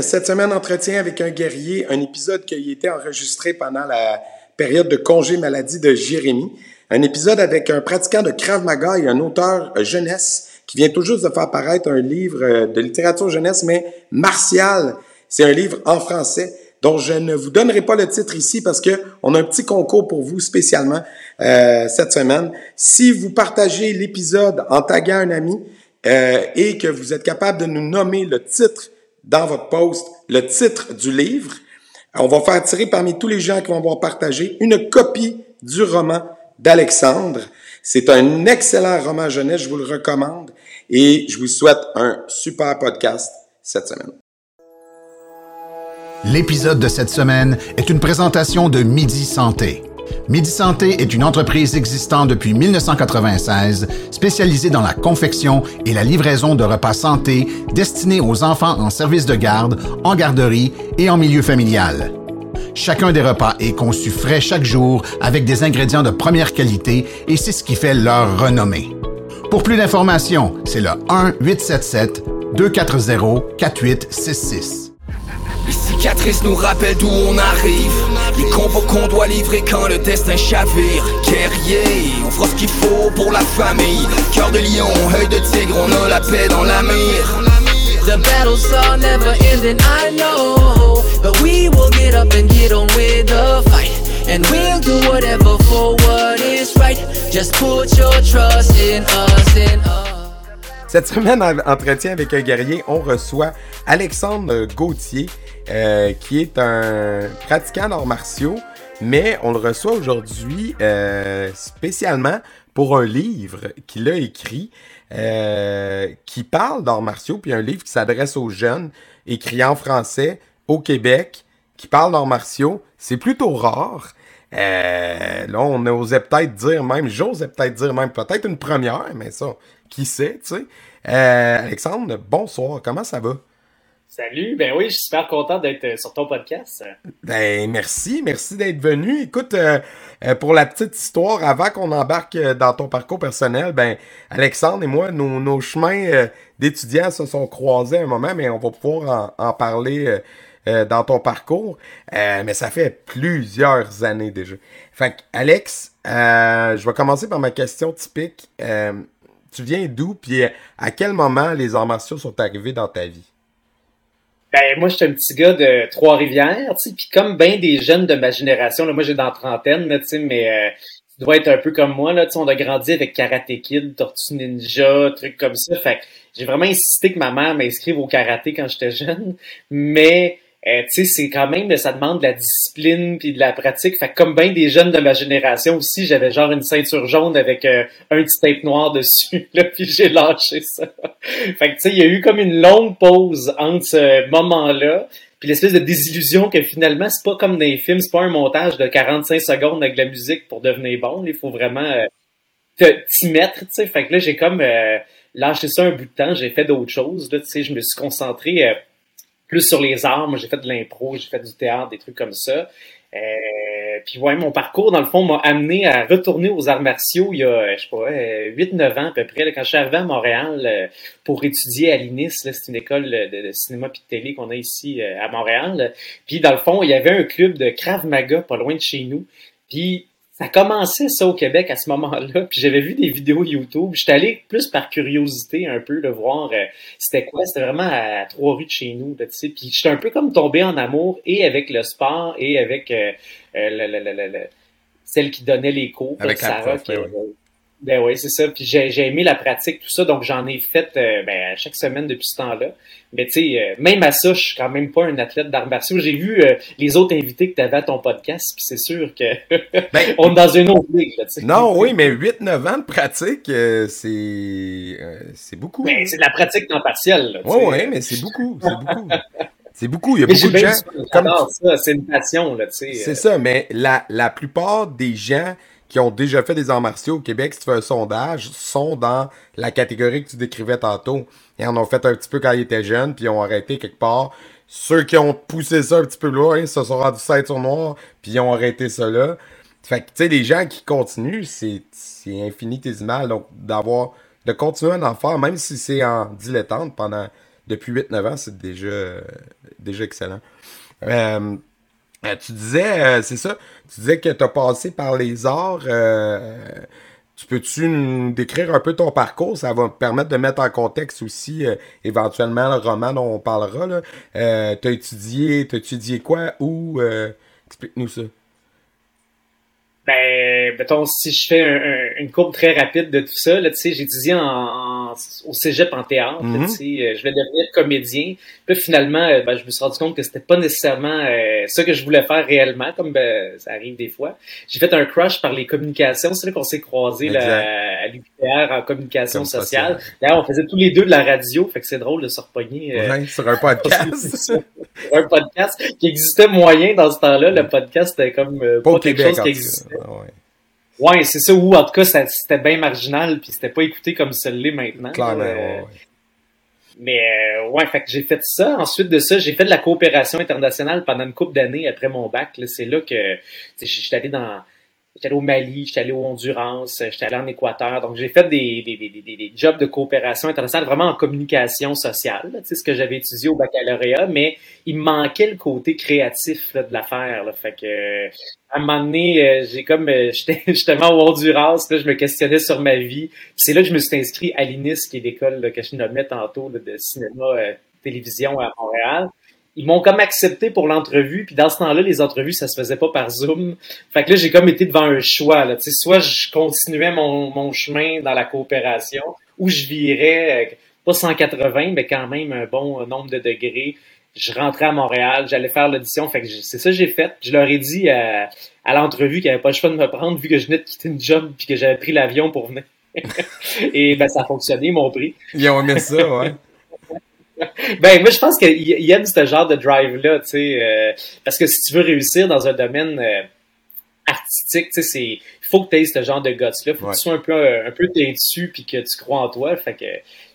Cette semaine, entretien avec un guerrier, un épisode qui a été enregistré pendant la période de congé maladie de Jérémy. Un épisode avec un pratiquant de Krav Maga et un auteur jeunesse qui vient tout juste de faire paraître un livre euh, de littérature jeunesse, mais martial. C'est un livre en français dont je ne vous donnerai pas le titre ici parce que on a un petit concours pour vous spécialement euh, cette semaine. Si vous partagez l'épisode en taguant un ami euh, et que vous êtes capable de nous nommer le titre dans votre post le titre du livre. On va faire tirer parmi tous les gens qui vont avoir partagé une copie du roman d'Alexandre. C'est un excellent roman jeunesse, je vous le recommande et je vous souhaite un super podcast cette semaine. L'épisode de cette semaine est une présentation de Midi Santé. Midi Santé est une entreprise existant depuis 1996, spécialisée dans la confection et la livraison de repas santé destinés aux enfants en service de garde, en garderie et en milieu familial. Chacun des repas est conçu frais chaque jour avec des ingrédients de première qualité et c'est ce qui fait leur renommée. Pour plus d'informations, c'est le 1-877-240-4866. Les cicatrices nous rappellent d'où on arrive qu'on doit livrer quand le destin chavire. Guerrier, on fera ce qu'il faut pour la famille. Cœur de lion, œil de tigre, on a la paix dans la mire The battles are never ending, I know. But we will get up and get on with the fight. And we'll do whatever for what is right. Just put your trust in us, in us. Cette semaine, en entretien avec un guerrier, on reçoit Alexandre Gauthier, euh, qui est un pratiquant d'arts martiaux, mais on le reçoit aujourd'hui euh, spécialement pour un livre qu'il a écrit euh, qui parle d'arts martiaux, puis un livre qui s'adresse aux jeunes, écrit en français au Québec, qui parle d'arts martiaux. C'est plutôt rare. Euh, là, on osait peut-être dire même, j'osais peut-être dire même, peut-être une première, mais ça, qui sait, tu sais. Euh, Alexandre, bonsoir, comment ça va? Salut, ben oui, je suis super content d'être euh, sur ton podcast. Ben merci, merci d'être venu. Écoute, euh, euh, pour la petite histoire, avant qu'on embarque dans ton parcours personnel, ben Alexandre et moi, nos, chemins d'étudiants se sont croisés un moment, mais on va pouvoir en, en parler dans ton parcours. Mais ça fait plusieurs années déjà. Fait que, Alex, je vais commencer par ma question typique. Tu viens d'où, puis à quel moment les arts martiaux sont arrivés dans ta vie? Ben moi, j'étais un petit gars de Trois-Rivières, tu sais, puis comme bien des jeunes de ma génération, là, moi j'ai dans la trentaine, là, tu sais, mais euh, tu dois être un peu comme moi, là, tu sais, on a grandi avec Karate Kid, Tortue Ninja, trucs comme ça, fait j'ai vraiment insisté que ma mère m'inscrive au karaté quand j'étais jeune, mais euh, tu sais, c'est quand même, ça demande de la discipline puis de la pratique. Fait que comme bien des jeunes de ma génération aussi, j'avais genre une ceinture jaune avec euh, un petit tape noir dessus, là, puis j'ai lâché ça. fait que tu sais, il y a eu comme une longue pause entre ce moment-là puis l'espèce de désillusion que finalement, c'est pas comme dans les films, c'est pas un montage de 45 secondes avec de la musique pour devenir bon. Il faut vraiment euh, t'y mettre, tu sais. Fait que là, j'ai comme euh, lâché ça un bout de temps, j'ai fait d'autres choses, là, tu sais. Je me suis concentré euh, plus sur les arts. Moi, j'ai fait de l'impro, j'ai fait du théâtre, des trucs comme ça. Euh, puis ouais, mon parcours, dans le fond, m'a amené à retourner aux arts martiaux il y a, euh, je sais pas, euh, 8-9 ans à peu près, là, quand je suis arrivé à Montréal euh, pour étudier à l'INIS. C'est une école de, cinéma puis de télé qu'on a ici euh, à Montréal. Puis dans le fond, il y avait un club de Krav Maga pas loin de chez nous. Puis ça commençait ça au Québec à ce moment-là. Puis j'avais vu des vidéos YouTube. J'étais allé plus par curiosité un peu de voir euh, c'était quoi. C'était vraiment à, trois rues de chez nous. Là, tu sais. Puis j'étais un peu comme tombé en amour et avec le sport et avec euh, euh, le- le- le- le- le- celle qui donnait les cours. Avec la Sarah, prof, qui- oui. Ben oui, c'est ça. Puis j'ai aimé la pratique, tout ça. Donc j'en ai fait euh, ben, chaque semaine depuis ce temps-là. Mais tu sais, euh, même à ça, je suis quand même pas un athlète d'arts martiaux. J'ai vu euh, les autres invités que tu avais à ton podcast, puis c'est sûr que Ben, on est dans une autre ligue. Là, non, oui, mais 8-9 ans de pratique, c'est c'est beaucoup. Ben, c'est de la pratique temps partiel. Oui, oui, mais c'est beaucoup, c'est beaucoup. C'est beaucoup, il y a Mais beaucoup de gens... comme c'est une passion, là, tu sais. C'est ça, mais la, la plupart des gens qui ont déjà fait des arts martiaux au Québec, si tu fais un sondage, sont dans la catégorie que tu décrivais tantôt. Ils en ont fait un petit peu quand ils étaient jeunes, puis ils ont arrêté quelque part. Ceux qui ont poussé ça un petit peu loin, se sont rendus ceinture noire, puis ils ont arrêté ça là. Fait que, tu sais, les gens qui continuent, c'est infinitésimal. Donc, d'avoir, de continuer à en faire, même si c'est en dilettante pendant depuis 8-9 ans, c'est déjà, déjà excellent. Euh, euh, tu disais, euh, c'est ça, tu disais que tu as passé par les arts. tu peux-tu nous décrire un peu ton parcours? Ça va me permettre de mettre en contexte aussi éventuellement le roman dont on parlera. tu as étudié, étudié quoi? Où? Explique-nous ça. Ben, mettons, si je fais une courbe très rapide de tout ça, tu sais, j'ai étudié en, au cégep en théâtre, tu mm-hmm. sais, euh, je vais devenir comédien. Puis finalement, euh, ben, je me suis rendu compte que c'était pas nécessairement euh, ça que je voulais faire réellement, comme ben, ça arrive des fois. J'ai fait un crush par les communications, c'est là qu'on s'est croisés là, à l'UQTR en communication sociale. D'ailleurs, on faisait tous les deux de la radio, fait que c'est drôle de se repogner. Ouais, sur un podcast. un podcast qui existait moyen dans ce temps-là. Le podcast était comme pas, quelque chose qui existait. Ouais, c'est ça, ou en tout cas, c'était bien marginal, puis c'était pas écouté comme ça l'est maintenant. Clairement, Mais euh, ouais, fait que j'ai fait ça. Ensuite de ça, j'ai fait de la coopération internationale pendant une couple d'années après mon bac. C'est là que j'étais allé dans J'étais allé au Mali, j'étais allé au Honduras, j'étais allé en Équateur. Donc, j'ai fait des, des, des, des, jobs de coopération internationale vraiment en communication sociale. Sais, ce que j'avais étudié au baccalauréat, mais il me manquait le côté créatif de l'affaire. Fait que, à un moment donné, euh, j'ai comme, euh, j'étais justement au Honduras, là, je me questionnais sur ma vie. c'est là que je me suis inscrit à l'INIS, qui est l'école que je nommais tantôt de cinéma, euh, télévision à Montréal ils m'ont comme accepté pour l'entrevue, puis dans ce temps-là, les entrevues, ça se faisait pas par Zoom. Fait que là, j'ai comme été devant un choix. Là. sais, soit je continuais mon, mon, chemin dans la coopération, ou je virais, euh, pas 180, mais quand même un bon nombre de degrés. Je rentrais à Montréal, j'allais faire l'audition. Fait que c'est ça que j'ai fait. Je leur ai dit à, à l'entrevue qu'il n'y avait pas le choix de me prendre vu que je venais de quitter une job puis que j'avais pris l'avion pour venir. Et ben ça a fonctionné, ils m'ont pris. Ils ont aimé ça, ouais. ben, moi, je pense qu'il aime ce genre de drive-là, tu sais, euh, parce que si tu veux réussir dans un domaine euh, artistique, tu sais, c'est, il faut que tu aies ce genre de guts-là, faut que tu sois un peu, un peu dessus puis que tu crois en toi, fait que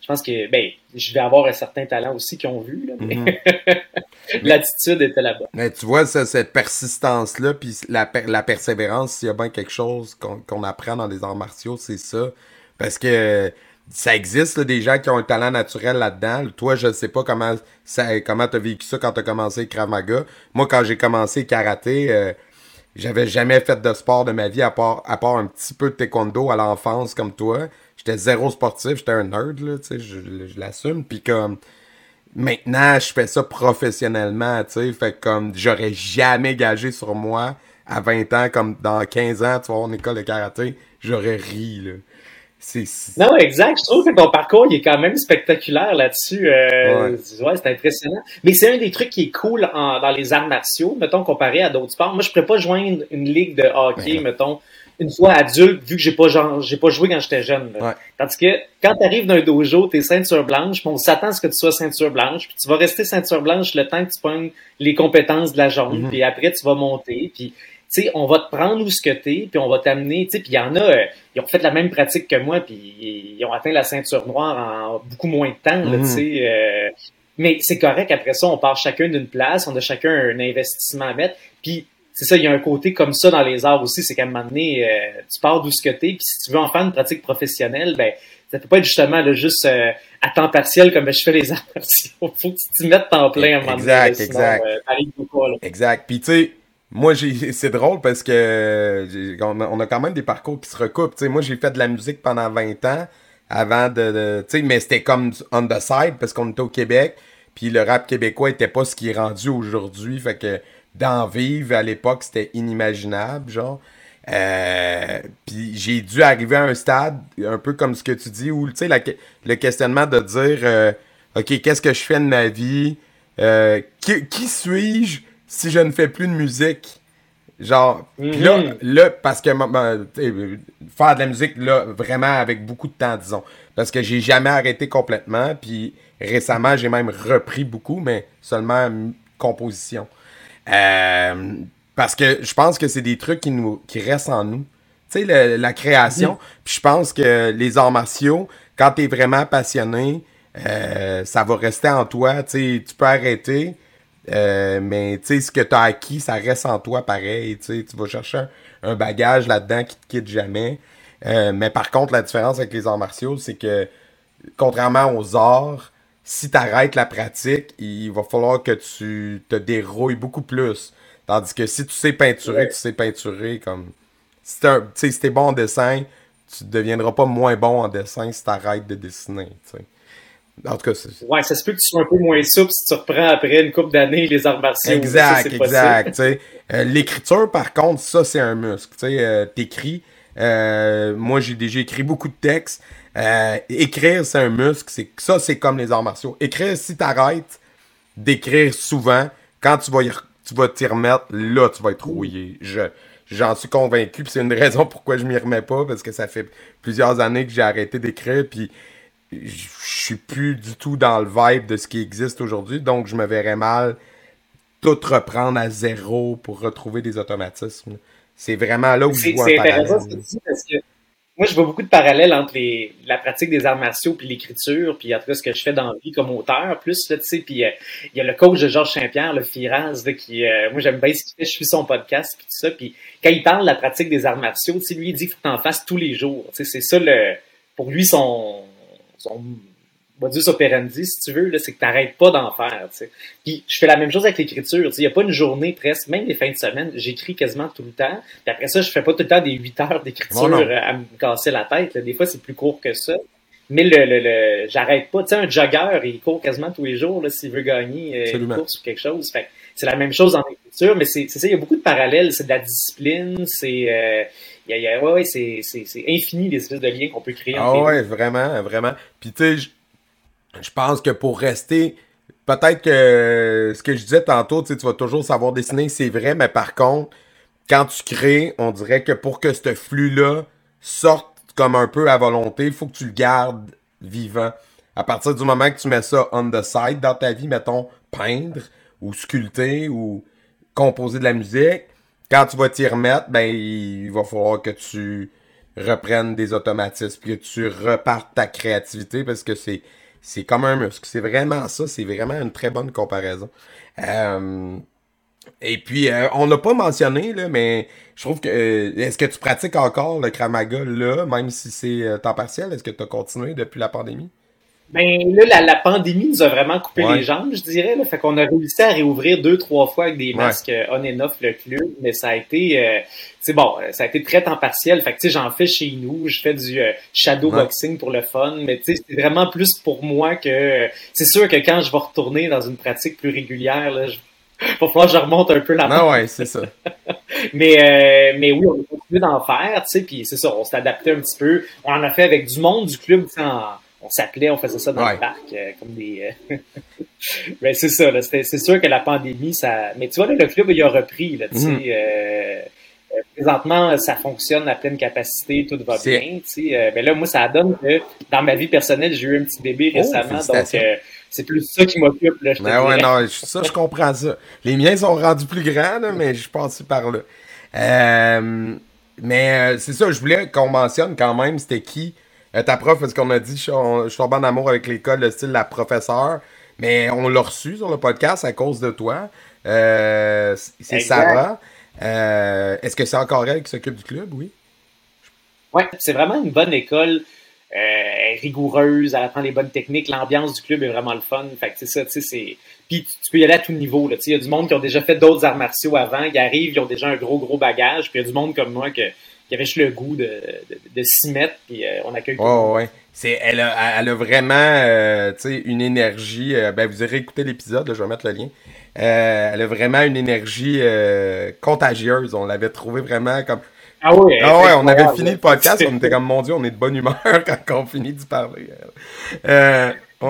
je pense que, ben, je vais avoir un certain talent aussi qu'ils ont vu, là, mais mhm. l'attitude était là-bas. Mais tu vois, cette persistance-là, puis la, la persévérance, s'il y a bien quelque chose qu'on apprend dans les arts martiaux, c'est ça, parce que ça existe des gens qui ont un talent naturel là-dedans. Toi, je ne sais pas comment ça comment t'as vécu ça quand t'as commencé Krav Maga. Moi, quand j'ai commencé karaté, euh, j'avais jamais fait de sport de ma vie à part, à part un petit peu de taekwondo à l'enfance comme toi. J'étais zéro sportif, j'étais un nerd, là, sais, je, je l'assume. Puis comme maintenant, je fais ça professionnellement, tu sais. Fait comme j'aurais jamais gagé sur moi à 20 ans, comme dans 15 ans, tu avoir une école de karaté, j'aurais ri, là. Non, exact. Je trouve que ton parcours il est quand même spectaculaire là-dessus. Euh, ouais, c'est impressionnant. Mais c'est un des trucs qui est cool dans les arts martiaux, mettons, comparé à d'autres sports. Moi, je pourrais pas joindre une ligue de hockey, mettons, une fois adulte, vu que j'ai pas j'ai pas joué quand j'étais jeune. Tandis que quand tu arrives d'un dojo, t'es ceinture blanche, on s'attend à ce que tu sois ceinture blanche, puis tu vas rester ceinture blanche le temps que tu pognes les compétences de la jambe, mm-hmm. puis après tu vas monter, puis sais, on va te prendre où ce que t'es, puis on va t'amener, tu sais, puis il y en a, euh, ils ont fait la même pratique que moi, puis ils ont atteint la ceinture noire en beaucoup moins de temps, tu mhm. sais. Euh, mais c'est correct, après ça, on part chacun d'une place, on a chacun un investissement à mettre, puis c'est ça, il y a un côté comme ça dans les arts aussi, c'est qu'à un moment donné, euh, tu pars d'où ce que t'es, puis si tu veux en faire une pratique professionnelle, ben ça peut pas être justement là, juste à temps partiel comme je fais les arts martiaux. Faut que tu t'y mettes temps plein à un moment donné. Exact, exact. Exact. Puis tu sais, moi, c'est drôle parce que on a, quand même des parcours qui se recoupent. moi, j'ai fait de la musique pendant 20 ans avant de. sais, mais c'était comme on the side parce qu'on était au Québec. Puis le rap québécois était pas ce qui est rendu aujourd'hui. Fait que d'en vivre à l'époque, c'était inimaginable, genre. Euh, puis j'ai dû arriver à un stade, un peu comme ce que tu dis, où sais, le questionnement de dire euh, OK, qu'est-ce que je fais de ma vie? Euh, qui suis-je? Si je ne fais plus de musique, genre, là, mhm. là, parce que faire de la musique, là, vraiment avec beaucoup de temps, disons. Parce que j'ai jamais arrêté complètement, puis récemment, j'ai même repris beaucoup, mais seulement composition. Euh, parce que je pense que c'est des trucs qui, nous, qui restent en nous. Tu sais, la création. Mhm. Puis je pense que les arts martiaux, quand tu es vraiment passionné, euh, ça va rester en toi. Tu sais, tu peux arrêter, euh, mais tu sais, ce que tu as acquis, ça reste en toi pareil. Tu vas chercher un, bagage là-dedans qui te quitte jamais. Euh, mais par contre, la différence avec les arts martiaux, c'est que contrairement aux arts, si tu arrêtes la pratique, il va falloir que tu te dérouilles beaucoup plus. Tandis que si tu sais peinturer, tu sais peinturer comme. Si t'es si bon en dessin, tu ne deviendras pas moins bon en dessin si tu arrêtes de dessiner. En tout cas, c'est. Ouais, ça se peut que tu sois un peu moins souple si tu reprends après une couple d'années les arts martiaux. Exact, exact. Euh, l'écriture, par contre, ça, c'est un muscle. Tu euh, écris. Euh, moi, j'ai déjà écrit beaucoup de textes. écrire, c'est un muscle. C'est, ça, c'est comme les arts martiaux. Écrire, si tu arrêtes d'écrire souvent, quand tu vas, tu vas t'y remettre, là, tu vas être rouillé. Je, j'en suis convaincu. c'est une raison pourquoi je m'y remets pas, parce que ça fait plusieurs années que j'ai arrêté d'écrire. Puis je suis plus du tout dans le vibe de ce qui existe aujourd'hui, donc je me verrais mal tout reprendre à zéro pour retrouver des automatismes. C'est vraiment là où je vois un parallèle. Parce que moi, je vois beaucoup de parallèles entre la pratique des arts martiaux puis l'écriture, puis en tout cas ce que je fais dans la vie comme auteur, plus, là, tu sais, puis euh, il y a le coach de Georges Saint-Pierre, le Firaz, qui, euh, moi, j'aime bien ce qu'il fait, je suis son podcast, puis tout ça, puis quand il parle de la pratique des arts martiaux, tu sais, lui, il dit qu'il faut que tu en fasses tous les jours, tu sais, c'est ça, le, pour lui, son, son modus operandi, si tu veux, c'est que tu n'arrêtes pas d'en faire. Puis je fais la même chose avec l'écriture. Il n'y a pas une journée presque, même les fins de semaine, j'écris quasiment tout le temps. Puis après ça, je fais pas tout le temps des 8 heures d'écriture à me casser la tête. Des fois, c'est plus court que ça. Mais le, le, j'arrête pas. Tu sais, un jogger, il court quasiment tous les jours s'il veut gagner euh, une course ou quelque chose. Fait c'est la même chose en écriture, mais c'est ça, il y a beaucoup de parallèles. C'est de la discipline, c'est... Euh, y a, y a, ouais, c'est, infini les espèces de liens qu'on peut créer. Ah ouais, vraiment, vraiment. Puis tu sais, je pense que pour rester, peut-être que ce que je disais tantôt, tu vas toujours savoir dessiner, c'est vrai, mais par contre, quand tu crées, on dirait que pour que ce flux-là sorte comme un peu à volonté, il faut que tu le gardes vivant. À partir du moment que tu mets ça on the side dans ta vie, mettons peindre ou sculpter ou composer de la musique, quand tu vas t'y remettre, ben il va falloir que tu reprennes des automatismes, que tu repartes ta créativité parce que c'est c'est comme un muscle. C'est vraiment ça. C'est vraiment une très bonne comparaison. Euh, et puis, euh, on n'a pas mentionné, là, mais je trouve que. Euh, est-ce que tu pratiques encore le Kramaga là, même si c'est temps partiel? Est-ce que tu as continué depuis la pandémie? Ben là, la, pandémie nous a vraiment coupé les jambes, je dirais. Là. Fait qu'on a réussi à réouvrir deux, trois fois avec des masques on and off le club, mais ça a été c'est bon, ça a été très temps partiel. Fait que tu sais, j'en fais chez nous, je fais du shadow boxing pour le fun, mais tu sais, c'est vraiment plus pour moi que c'est sûr que quand je vais retourner dans une pratique plus régulière, là, je... va falloir que je remonte un peu la Ah ouais, c'est ça. mais mais oui, on a continué d'en faire, tu sais, puis c'est ça, on s'est adapté un petit peu. On en a fait avec du monde du club, en on s'appelait, on faisait ça dans le parc, euh, comme des. Euh, ben, c'est ça, c'est sûr que la pandémie, ça. Mais tu vois, le club, il a repris, là, tu sais. Mhm. Euh, présentement, ça fonctionne à pleine capacité, tout va bien, tu sais. mais là, moi, ça donne que dans ma vie personnelle, j'ai eu un petit bébé oh, récemment, donc c'est plus ça qui m'occupe, là, je ben ouais, non, ça, je comprends ça. Les miens sont rendus plus grands, là, mais je pense par là. mais c'est ça, je voulais qu'on mentionne quand même, c'était qui euh, ta prof, parce qu'on a dit, je, suis tombé en amour avec l'école, le style la professeure. Mais on l'a reçu sur le podcast à cause de toi. Euh, c'est Sarah. Euh, est-ce que c'est encore elle qui s'occupe du club, oui? Oui, c'est vraiment une bonne école. rigoureuse, elle apprend les bonnes techniques, l'ambiance du club est vraiment le fun. Fait c'est ça, tu sais, c'est. Puis tu peux y aller à tout niveau. Il y a du monde qui ont déjà fait d'autres arts martiaux avant, ils arrivent, ils ont déjà un gros, gros bagage. Puis il y a du monde comme moi que qui avait juste le goût de, de, s'y mettre, puis euh, on accueille oh, ouais. C'est, elle, a, elle a vraiment euh, une énergie. Euh, ben, vous aurez écouté l'épisode, je vais mettre le lien. elle a vraiment une énergie contagieuse. On l'avait trouvé vraiment comme. Ah oui, ah ouais, on avait fini le podcast, on était comme mon Dieu, on est de bonne humeur quand on finit d'y parler.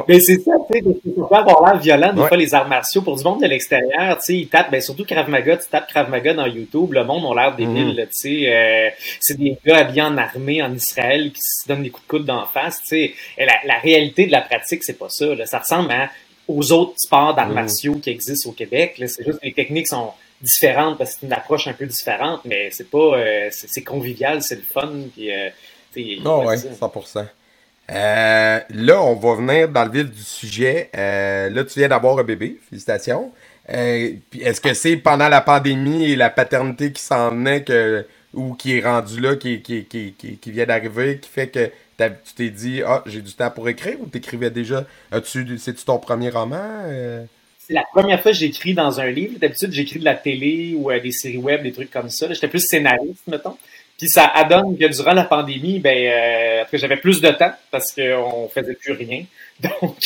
Mais c'est ça, tu sais, faut pas avoir l'air violent, des fois, les arts martiaux. Pour du monde de l'extérieur, tu sais, ils tapent, ben, surtout Krav Maga, tu tapes Krav Maga dans YouTube, le monde a l'air débile, mm tu sais. Euh, c'est des gars habillés en armée en Israël qui se donnent des coups de coude d'en face, tu sais. La, la, réalité de la pratique, c'est pas ça, là. Ça ressemble à, aux autres sports d'arts mm. martiaux qui existent au Québec, là. C'est juste que les techniques sont différentes parce que c'est une approche un peu différente, mais c'est pas, euh, c'est convivial, c'est le fun, puis, euh, non, ouais, 100%. Euh, là, on va venir dans le vif du sujet. Euh, là, tu viens d'avoir un bébé. Félicitations. Euh, est-ce que c'est pendant la pandémie et la paternité qui s'en est que, ou qui est rendu là, qui, qui, qui, qui vient d'arriver, qui fait que tu t'es dit, ah, j'ai du temps pour écrire ou t'écrivais déjà? C'est-tu ton premier roman? Euh? C'est la première fois que j'écris dans un livre. D'habitude, j'écris de la télé ou des séries web, des trucs comme ça. J'étais plus scénariste, mettons. Puis ça adonne que durant la pandémie, ben, euh, j'avais plus de temps parce qu'on faisait plus rien. Donc,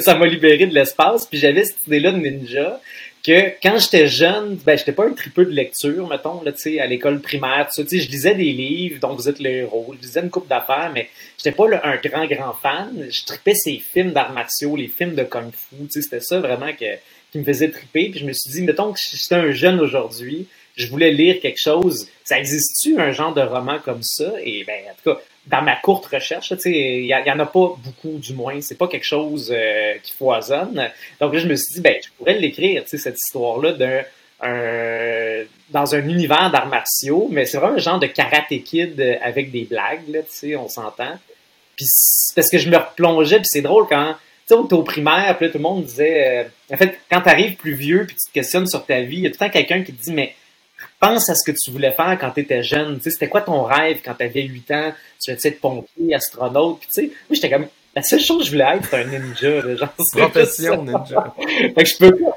ça m'a libéré de l'espace. Puis j'avais cette idée-là de ninja que quand j'étais jeune, ben, j'étais pas un tripeux de lecture, mettons, là, à l'école primaire, tu sais, je lisais des livres, dont vous êtes le héros, je lisais une coupe d'affaires, mais j'étais pas un grand, grand fan. Je tripais ces films d'arts martiaux, les films de kung fu, c'était ça vraiment que, qui me faisait triper. Puis je me suis dit, mettons que j'étais un jeune aujourd'hui, je voulais lire quelque chose. Ça existe-tu un genre de roman comme ça? Et ben, en tout cas, dans ma courte recherche, il y, en a pas beaucoup du moins. C'est pas quelque chose euh, qui foisonne. Donc là, je me suis dit, ben, je pourrais l'écrire, cette histoire-là d'un un, dans un univers d'arts martiaux, mais c'est vraiment un genre de karaté kid avec des blagues, là, on s'entend. Puis parce que je me replongeais, puis c'est drôle quand tu sais, au primaire, puis là, tout le monde disait, euh, en fait, quand tu arrives plus vieux, puis tu te questionnes sur ta vie, il y a tout le temps quelqu'un qui te dit, mais pense à ce que tu voulais faire quand tu étais jeune. C'était quoi ton rêve quand tu avais 8 ans? Tu voulais être pompier, astronaute? Puis, tu sais, moi, j'étais comme, la seule chose que je voulais être, c'est un ninja. genre, Profession ninja. fait que je peux pas.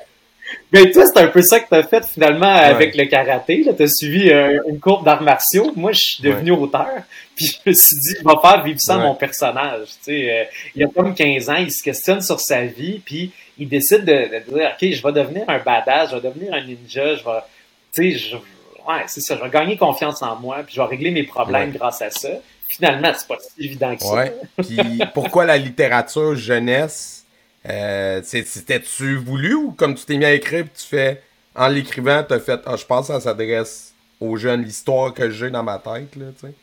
Mais toi, c'est un peu ça que tu as fait finalement avec le karaté. Tu as suivi euh, une courbe d'arts martiaux. Moi, je suis devenu auteur. Puis je me suis dit, je vais faire vivre ça mon personnage. Tu sais, euh, il a comme 15 ans, il se questionne sur sa vie. Puis il décide de, de, dire, OK, je vais devenir un badass, je vais devenir un ninja, je vais tu sais, ouais, c'est ça, je vais gagner confiance en moi, puis je vais régler mes problèmes grâce à ça. Finalement, c'est pas si évident que ça. Puis pourquoi la littérature jeunesse euh, C'était-tu voulu ou comme tu t'es mis à écrire, tu fais, en l'écrivant, tu as fait, ah, je pense que ça s'adresse aux jeunes, l'histoire que j'ai dans ma tête, là, tu sais?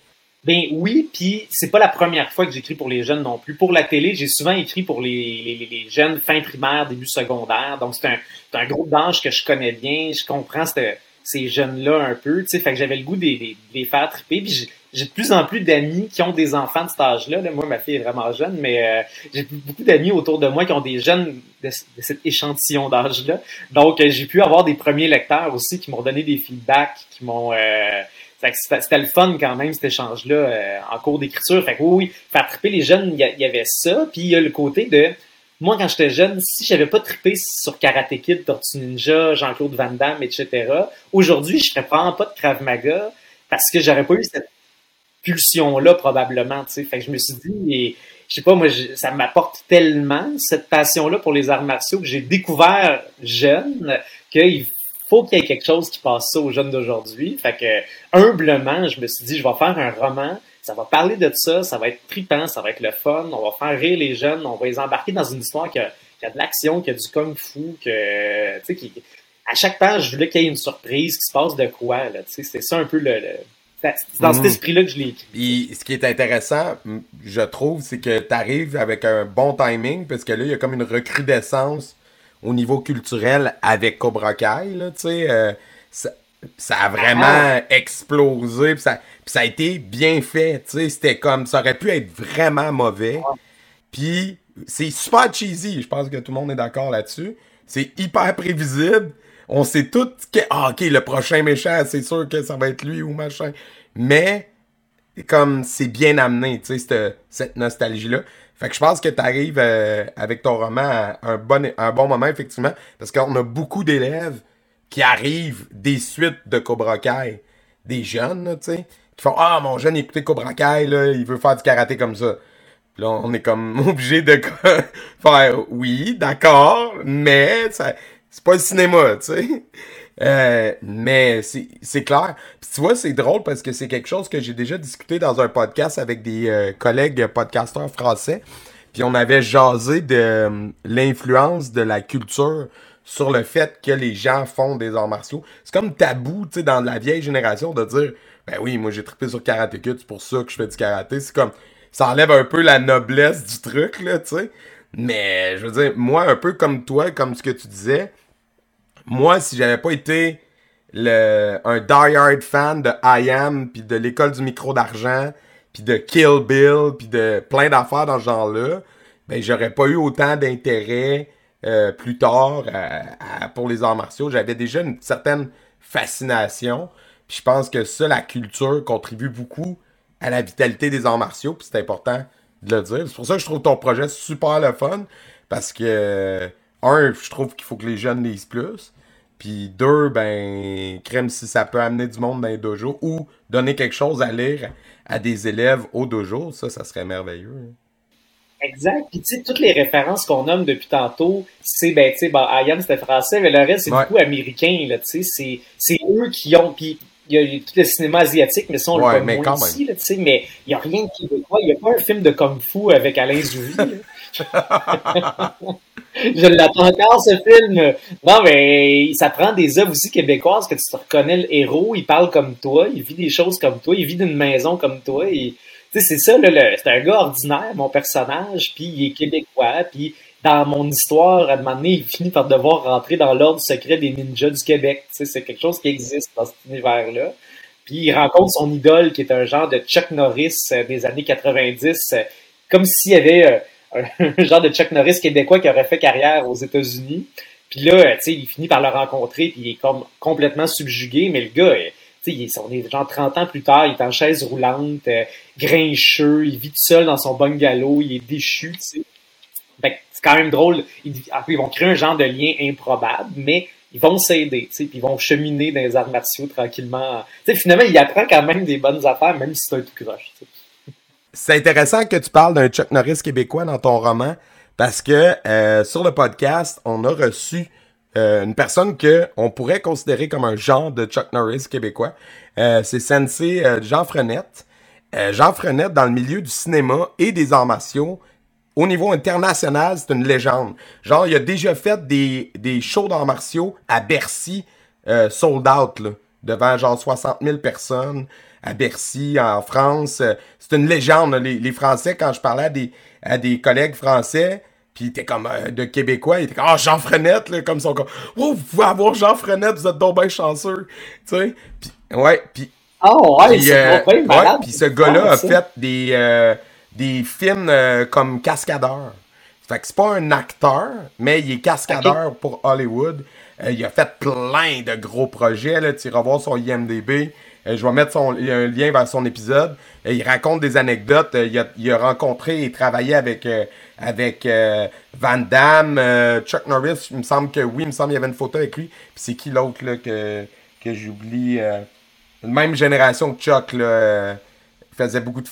Ben oui, puis c'est pas la première fois que j'écris pour les jeunes non plus. Pour la télé, j'ai souvent écrit pour les, les, les, jeunes fin primaire, début secondaire. Donc c'est un, un, groupe d'âge que je connais bien. Je comprends cette, ces jeunes-là un peu, tu sais, fait que j'avais le goût de, les faire triper, puis j'ai de plus en plus d'amis qui ont des enfants de cet âge-là. Moi, ma fille est vraiment jeune, mais euh, j'ai beaucoup d'amis autour de moi qui ont des jeunes de, cet échantillon d'âge-là. Donc, euh, j'ai pu avoir des premiers lecteurs aussi qui m'ont donné des feedbacks, qui m'ont... Euh, c'était le fun quand même, cet échange-là, en cours d'écriture. Fait que oui, oui, faire triper les jeunes, il y, y, avait ça. Puis il y a le côté de moi, quand j'étais jeune, si j'avais pas trippé sur Karate Kid, Tortue Ninja, Jean-Claude Van Damme, etc., aujourd'hui, je ferais probablement pas de Krav Maga parce que j'aurais pas eu cette pulsion-là, probablement, tu sais. Fait que je me suis dit, et, je sais pas, moi, ça m'apporte tellement, cette passion-là pour les arts martiaux, que j'ai découvert jeune qu'il faut qu'il y ait quelque chose qui passe ça aux jeunes d'aujourd'hui. Fait que, humblement, je me suis dit, je vais faire un roman ça va parler de ça, ça va être tripant, ça va être le fun, on va faire rire les jeunes, on va les embarquer dans une histoire qui a, de l'action, qui a du kung fu, que, tu sais, à chaque page, je voulais qu'il y ait une surprise, qui se passe de quoi, là, tu sais, c'est ça un peu le, c'est dans cet mhm. esprit-là que je l'ai écrit. ce qui est intéressant, je trouve, c'est que tu arrives avec un bon timing, parce que là, il y a comme une recrudescence au niveau culturel avec Cobra Kai, là, tu sais. Euh, ça a vraiment ah. explosé. Puis ça, ça a été bien fait. C'était comme. Ça aurait pu être vraiment mauvais. Puis c'est super cheesy. Je pense que tout le monde est d'accord là-dessus. C'est hyper prévisible. On sait tout que. Ah, ok, le prochain méchant, c'est sûr que ça va être lui ou machin. Mais, comme c'est bien amené, tu sais, cette, nostalgie-là. Fait que je pense que tu arrives euh, avec ton roman à un bon, un bon moment, effectivement. Parce qu'on a beaucoup d'élèves qui arrivent des suites de Cobra Kai, des jeunes, tu sais, qui font Ah, mon jeune, écoutez Cobra Kai, là, il veut faire du karaté comme ça. Puis là, on est comme obligé de faire Oui, d'accord, mais c'est pas le cinéma, tu sais. Euh, mais c'est clair. Puis tu vois, c'est drôle parce que c'est quelque chose que j'ai déjà discuté dans un podcast avec des euh, collègues podcasteurs français. Puis on avait jasé de euh, l'influence de la culture sur le fait que les gens font des arts martiaux. C'est comme tabou, tu sais, dans la vieille génération de dire Ben oui, moi j'ai trippé sur karaté kid, c'est pour ça que je fais du karaté. C'est comme ça enlève un peu la noblesse du truc, là, tu sais. Mais je veux dire, moi, un peu comme toi, comme ce que tu disais, moi, si j'avais pas été le, un die-hard fan de I Am, puis de l'école du micro d'argent, puis de Kill Bill, puis de plein d'affaires dans ce genre-là, ben j'aurais pas eu autant d'intérêt euh, plus tard pour les arts martiaux. J'avais déjà une certaine fascination. Puis je pense que ça, la culture contribue beaucoup à la vitalité des arts martiaux, puis c'est important de le dire. C'est pour ça que je trouve ton projet super le fun, parce que, un, je trouve qu'il faut que les jeunes lisent plus, puis deux, ben, crème si ça peut amener du monde dans les dojos, ou donner quelque chose à lire à des élèves au dojo, ça, ça serait merveilleux. Hein. Exact. Puis, tu sais, toutes les références qu'on nomme depuis tantôt, c'est, ben, tu sais, Ayam, c'était français, mais le reste, c'est beaucoup américain, là, tu sais. C'est eux qui ont, puis il y a tout le cinéma asiatique, mais ça, on le voit moins ici, là, tu sais, mais il n'y a rien de québécois. Il n'y a pas un film de Kung Fu avec Alain Zouvi, Je l'attends encore, ce film. Non, mais ça prend des œuvres aussi québécoises que tu te reconnais le héros, il parle comme toi, il vit des choses comme toi, il vit d'une maison comme toi, et c'est ça, c'est un gars ordinaire, mon personnage, puis il est québécois, puis dans mon histoire, à un moment donné, il finit par devoir rentrer dans l'ordre secret des ninjas du Québec. c'est quelque chose qui existe dans cet univers-là. Puis il rencontre son idole, qui est un genre de Chuck Norris euh, des années 90, euh, comme s'il y avait euh, un genre de Chuck Norris québécois qui aurait fait carrière aux États-Unis. Puis là, tu sais, il finit par le rencontrer, puis il est comme complètement subjugué, mais le gars, on est genre 30 ans plus tard, il est en chaise roulante, euh, grincheux, il vit tout seul dans son bungalow, il est déchu, c'est quand même drôle. Ils, ils vont créer un genre de lien improbable, mais ils vont s'aider, puis ils vont cheminer dans les arts martiaux tranquillement. Finalement, il apprend quand même des bonnes affaires, même si c'est un tout croche. C'est intéressant que tu parles d'un Chuck Norris québécois dans ton roman, parce que euh, sur le podcast, on a reçu euh, une personne que on pourrait considérer comme un genre de Chuck Norris québécois. Euh, c'est Sensei euh, Jean Frenette. Jean Frenette, dans le milieu du cinéma et des arts martiaux, au niveau international, c'est une légende. Genre, il a déjà fait des, des shows d'arts martiaux à Bercy, sold out, devant genre 60 000 personnes à Bercy, en France. c'est une légende. Les, les, Français, quand je parlais des, à des collègues français, puis il était comme euh, de Québécois, il était comme Ah, Jean Frenette, là, comme son comme Oh, vous pouvez avoir Jean Frenette, vous êtes donc bien chanceux. Tu sais? Puis, ouais, puis. Oh, ouais, euh, ouais, Puis ce gars-là a fait des, euh, des films comme cascadeur. Fait que c'est pas un acteur, mais il est cascadeur pour Hollywood. il a fait plein de gros projets. Là. Tu voir son IMDB. Je vais mettre son, un lien vers son épisode. il raconte des anecdotes. il, a, il, a, rencontré et travaillé avec avec euh, Van Damme, euh, Chuck Norris, il me semble que oui, il me semble qu'il y avait une photo avec lui. Puis c'est qui l'autre là que, que j'oublie euh, Même génération que Chuck là, faisait beaucoup de.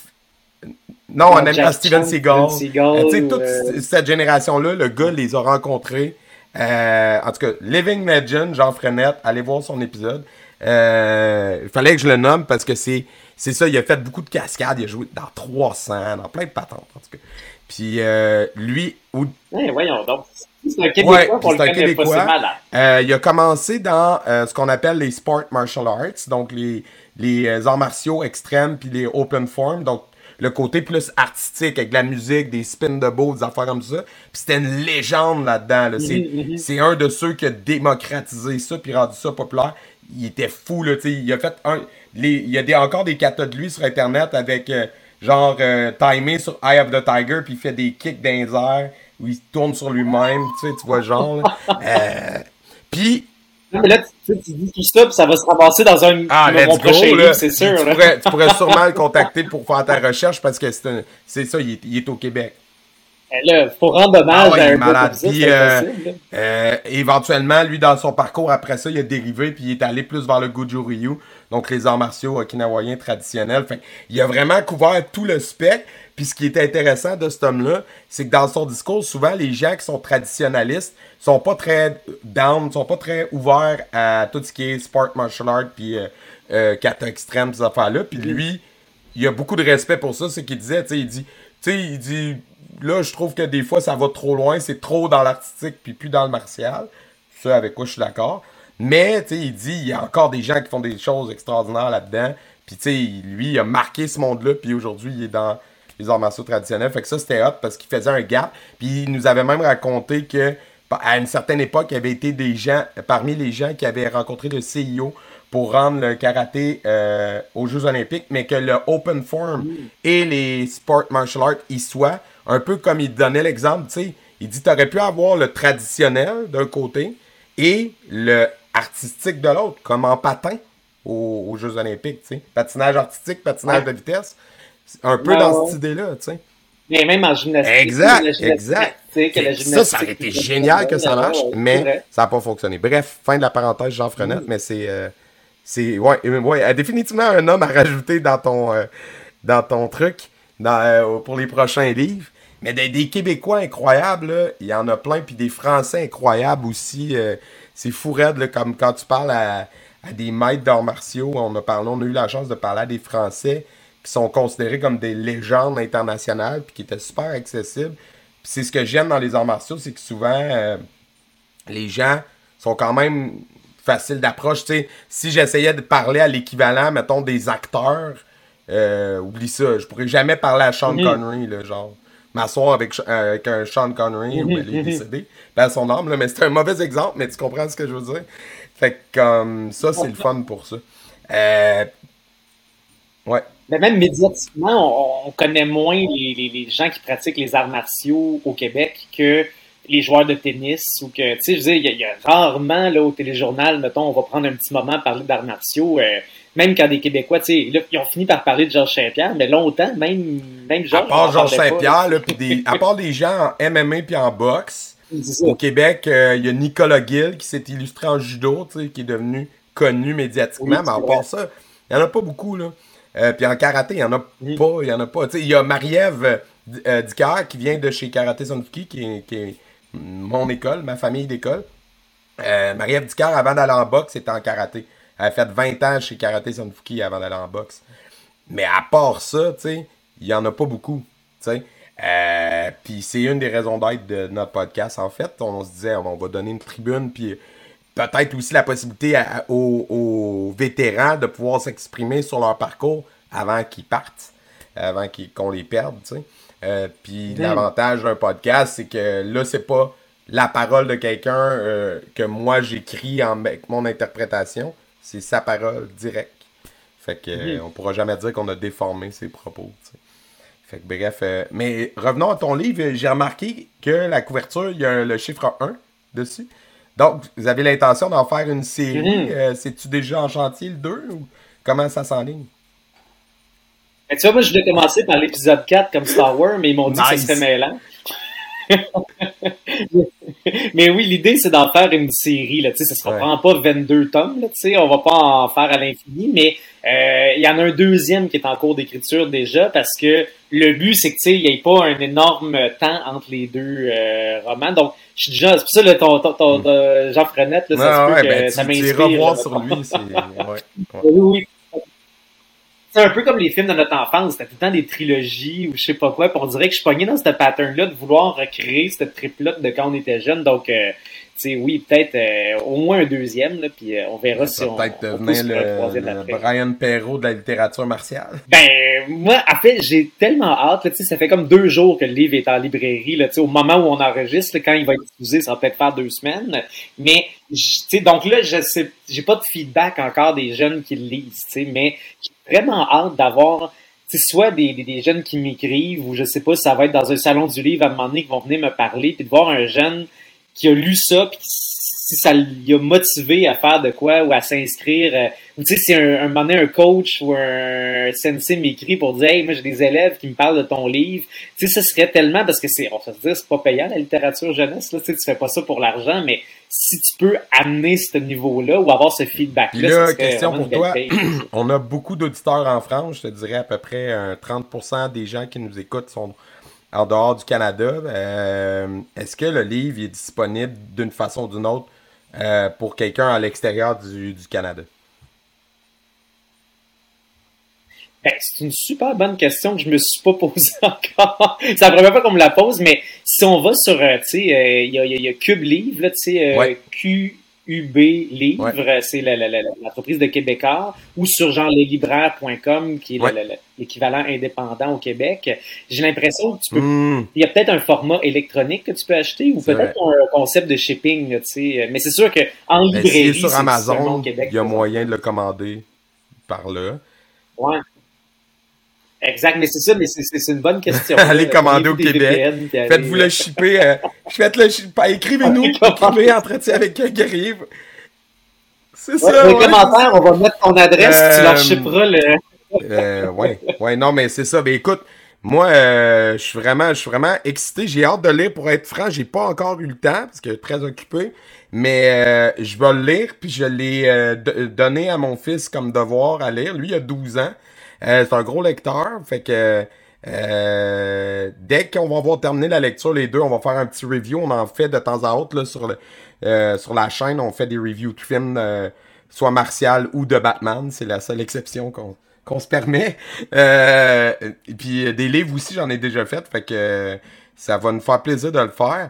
Non, on aime pas Steven Seagal. sais, toute cette génération-là, le gars les a rencontrés. en tout cas, Living Legend, Jean Frenette, allez voir son épisode. Il fallait que je le nomme parce que c'est c'est ça, il a fait beaucoup de cascades, il a joué dans 300, dans plein de patentes en tout cas. Puis euh, lui. Ou... voyons donc. C'est un Québécois pour le Québécois. Euh, il a commencé dans euh, ce qu'on appelle les sport martial arts, donc les, les euh, arts martiaux extrêmes puis les open form, donc le côté plus artistique avec de la musique, des spins de beau, des affaires comme ça. Puis c'était une légende là-dedans. Là. C'est, mhm, mhm. c'est un de ceux qui a démocratisé ça puis rendu ça populaire. Il était fou là, tu sais, il a fait un les, il y a des, encore des catas de lui sur internet avec genre euh, timé sur Eye of the Tiger, puis il fait des kicks dans les airs, où il tourne sur lui-même, tu sais, tu vois, genre. euh, puis. Mais là, tu, tu, dis tout ça, puis ça va se ramasser dans un ah, mon prochain c'est sûr. Tu pourrais, tu pourrais, sûrement le contacter pour faire ta recherche, parce que c'est ça, il est, il est au Québec. Eh là, faut rendre hommage ah à un malade. Puis, euh, euh, éventuellement, lui, dans son parcours après ça, il a dérivé puis il est allé plus vers le Goju Ryu, donc les arts martiaux okinawaïens traditionnels. Il a vraiment couvert tout le spectre. Puis ce qui est intéressant de cet homme-là, c'est que dans son discours, souvent, les gens qui sont traditionnalistes sont pas très down, sont pas très ouverts à tout ce qui est sport martial art puis euh, euh kata extrême, ces affaires-là. Puis lui, il a beaucoup de respect pour ça. C'est qu'il disait, tu sais, il dit, tu sais, il dit là, je trouve que des fois, ça va trop loin. C'est trop dans l'artistique puis plus dans le martial. Ce avec quoi je suis d'accord. Mais, tu sais, il dit, il y a encore des gens qui font des choses extraordinaires là-dedans. Puis, tu sais, lui, il a marqué ce monde-là. Puis aujourd'hui, il est dans les arts martiaux traditionnels. Fait que ça, c'était hot parce qu'il faisait un gap. Puis, il nous avait même raconté que, à une certaine époque, il y avait été des gens, parmi les gens qui avaient rencontré le CIO pour rendre le karaté euh, aux Jeux Olympiques, mais que le open form et les sport martial arts y soient. Un peu comme il donnait l'exemple, tu sais, il dit t'aurais pu avoir le traditionnel d'un côté et le artistique de l'autre, comme en patin. aux, aux Jeux Olympiques, tu sais. Patinage artistique, patinage Ouais. de vitesse. Un peu Ouais, dans ouais. cette idée-là, tu sais. Mais même en gymnastique. Exact, gymnastique exact. la Ça, gymnastique ça aurait été génial que ça marche, mais ça n'a pas fonctionné. Bref, fin de la parenthèse, Jean Frenette, Mm. mais c'est. euh, c'est ouais, ouais, euh, définitivement un homme à rajouter dans ton, euh, dans ton truc dans, euh, pour les prochains livres. Mais des, des Québécois incroyables, là, il y en a plein, puis des Français incroyables aussi. euh, c'est fou raide, là, comme quand tu parles à, à des maîtres d'arts martiaux. On a, parlé, on a eu la chance de parler à des Français qui sont considérés comme des légendes internationales, puis qui étaient super accessibles. Puis c'est ce que j'aime dans les arts martiaux, c'est que souvent, euh, les gens sont quand même faciles d'approche. Tu sais, si j'essayais de parler à l'équivalent, mettons, des acteurs, euh, oublie ça, je pourrais jamais parler à Sean. Connery, là, genre. M'asseoir avec, euh, avec un Sean Connery, Mhm, où il est mhm. décédé, ben son âme, là, mais c'est un mauvais exemple, mais tu comprends ce que je veux dire? Fait que, comme, ça, c'est le fun pour ça. Euh, ouais. Mais même médiatiquement, on, on connaît moins les, les, les gens qui pratiquent les arts martiaux au Québec que les joueurs de tennis ou que, tu sais, je veux dire, il y, a- il y a rarement, là, au téléjournal, mettons, on va prendre un petit moment à parler d'arts martiaux, euh, même quand des Québécois, tu sais, ils ont fini par parler de Georges Saint-Pierre, mais longtemps, même, même À Georges. part on Georges Saint-Pierre, des, à part des gens en MMA puis en boxe. Au Québec, euh, il y a Nicolas Gill qui s'est illustré en judo, tu sais, qui est devenu connu médiatiquement, Oui, mais à part ça, il n'y en a pas beaucoup, là. Euh, puis en karaté, il n'y en a Oui. pas, il y en a pas. Tu sais, il y a Marie-Ève euh, euh, Dicker qui vient de chez Karaté Sunfuki, qui est, qui est mon école, ma famille d'école. Marie-Ève Dicker, avant d'aller en boxe, était en karaté. Elle a fait 20 ans chez Karaté Sunfuki avant d'aller en boxe. Mais à part ça, tu sais, il n'y en a pas beaucoup. Tu sais. Euh, puis c'est une des raisons d'être de notre podcast, en fait. On, se disait, on va donner une tribune, puis peut-être aussi la possibilité à- aux, aux vétérans de pouvoir s'exprimer sur leur parcours avant qu'ils partent, avant qu'on les perde, tu sais. Euh, puis l'avantage d'un podcast, c'est que là, c'est pas la parole de quelqu'un euh, que moi j'écris en, avec mon interprétation, c'est sa parole directe. Fait que euh, on pourra jamais dire qu'on a déformé ses propos. tu. Fait que bref, euh, mais revenons à ton livre. J'ai remarqué que la couverture, il y a le chiffre 1 dessus. Donc, vous avez l'intention d'en faire une série. Mhm. Euh, C'est-tu déjà en chantier le 2 ou comment ça s'enligne? Mais tu vois, moi, je voulais commencer par l'épisode 4 comme Star Wars, mais ils m'ont dit que ce serait mêlant. Mais oui, l'idée, c'est d'en faire une série. Là, tu sais, ça sera Ouais. vraiment pas 22 tomes. Là, tu sais, on va pas en faire à l'infini, mais euh, il y en a un deuxième qui est en cours d'écriture déjà parce que le but, c'est que tu sais, il n'y ait pas un énorme temps entre les deux euh, romans. Donc, je suis déjà, c'est pour ça le ton, ton, ton- ton- Jean Frenette, là, ça se Ouais, peut ouais, que ben, ça tu m'inspire. iras voir là, sur lui. ouais. oui, oui. C'est un peu comme les films de notre enfance, c'était tout le temps des trilogies ou je sais pas quoi, puis on dirait que je suis pogné dans ce pattern-là de vouloir recréer cette trip-là de quand on était jeune, donc, euh, tu sais, oui, peut-être euh, au moins un deuxième, là, puis euh, on verra si on, peut-être devenir le, troisième le. Brian Perrault de la littérature martiale. Ben, moi, en fait, j'ai tellement hâte, tu sais, ça fait comme deux jours que le livre est en librairie, là, tu sais, au moment où on enregistre, là, quand il va être diffusé, ça va peut-être faire deux semaines, mais, tu sais, donc là, je sais, j'ai pas de feedback encore des jeunes qui le lisent, tu sais, mais vraiment hâte d'avoir, soit des, des, des jeunes qui m'écrivent, ou je sais pas ça va être dans un salon du livre à un moment donné qui vont venir me parler, puis de voir un jeune qui a lu ça, puis si ça l'a motivé à faire de quoi ou à s'inscrire, euh, ou tu sais, si un, un moment donné, un coach ou un sensei m'écrit pour dire, hey, moi j'ai des élèves qui me parlent de ton livre, tu sais, ça serait tellement, parce que c'est, on va se dire, c'est pas payant la littérature jeunesse, là, tu sais, tu fais pas ça pour l'argent, mais si tu peux amener ce niveau-là ou avoir ce feedback-là, là, question pour toi. On a beaucoup d'auditeurs en France. Je te dirais à peu près un 30% des gens qui nous écoutent sont en dehors du Canada. Euh, Est-ce que le livre est disponible d'une façon ou d'une autre? Euh, pour quelqu'un à l'extérieur du, du Canada? Ben, c'est une super bonne question que je me suis pas posée encore. c'est la première fois qu'on me la pose, mais si on va sur, euh, tu sais, euh, il y, a, y y Cube Livre, tu sais, euh, Ouais. QUB Livre, c'est l'entreprise de Québécois, ou sur genre leslibraires.com, qui est Ouais. l'équivalent indépendant au Québec. J'ai l'impression que tu peux Hmm. il y a peut-être un format électronique que tu peux acheter ou peut-être un concept de shipping, là, tu sais. Mais c'est sûr que en Ben, librairie, sur Amazon, Québec. il y a moyen de le commander par là. Ouais. Exact, mais c'est ça, mais c'est- une bonne question. Allez commander au Québec. Faites-vous le shipper. euh, Faites-le shipper. Écrivez-nous. Écrivez entretien avec un guerrier. C'est ça. Dans les commentaires, on va mettre ton adresse, tu leur chipperas le. euh, ouais, ouais, non, mais c'est ça. Ben écoute, moi, euh, je suis vraiment, je suis vraiment excité. J'ai hâte de lire. Pour être franc, j'ai pas encore eu le temps parce que je suis très occupé. Mais euh, je vais le lire, puis je l'ai euh, donné à mon fils comme devoir à lire. Lui, il a 12 ans. C'est un gros lecteur. Fait que dès qu'on va avoir terminé la lecture, les deux, on va faire un petit review. On en fait de temps à autre là, sur, le, sur la chaîne. On fait des reviews de films, soit Martial ou de Batman. C'est la seule exception qu'on qu'on se permet. Euh, et puis des livres aussi, j'en ai déjà fait, fait que ça va nous faire plaisir de le faire.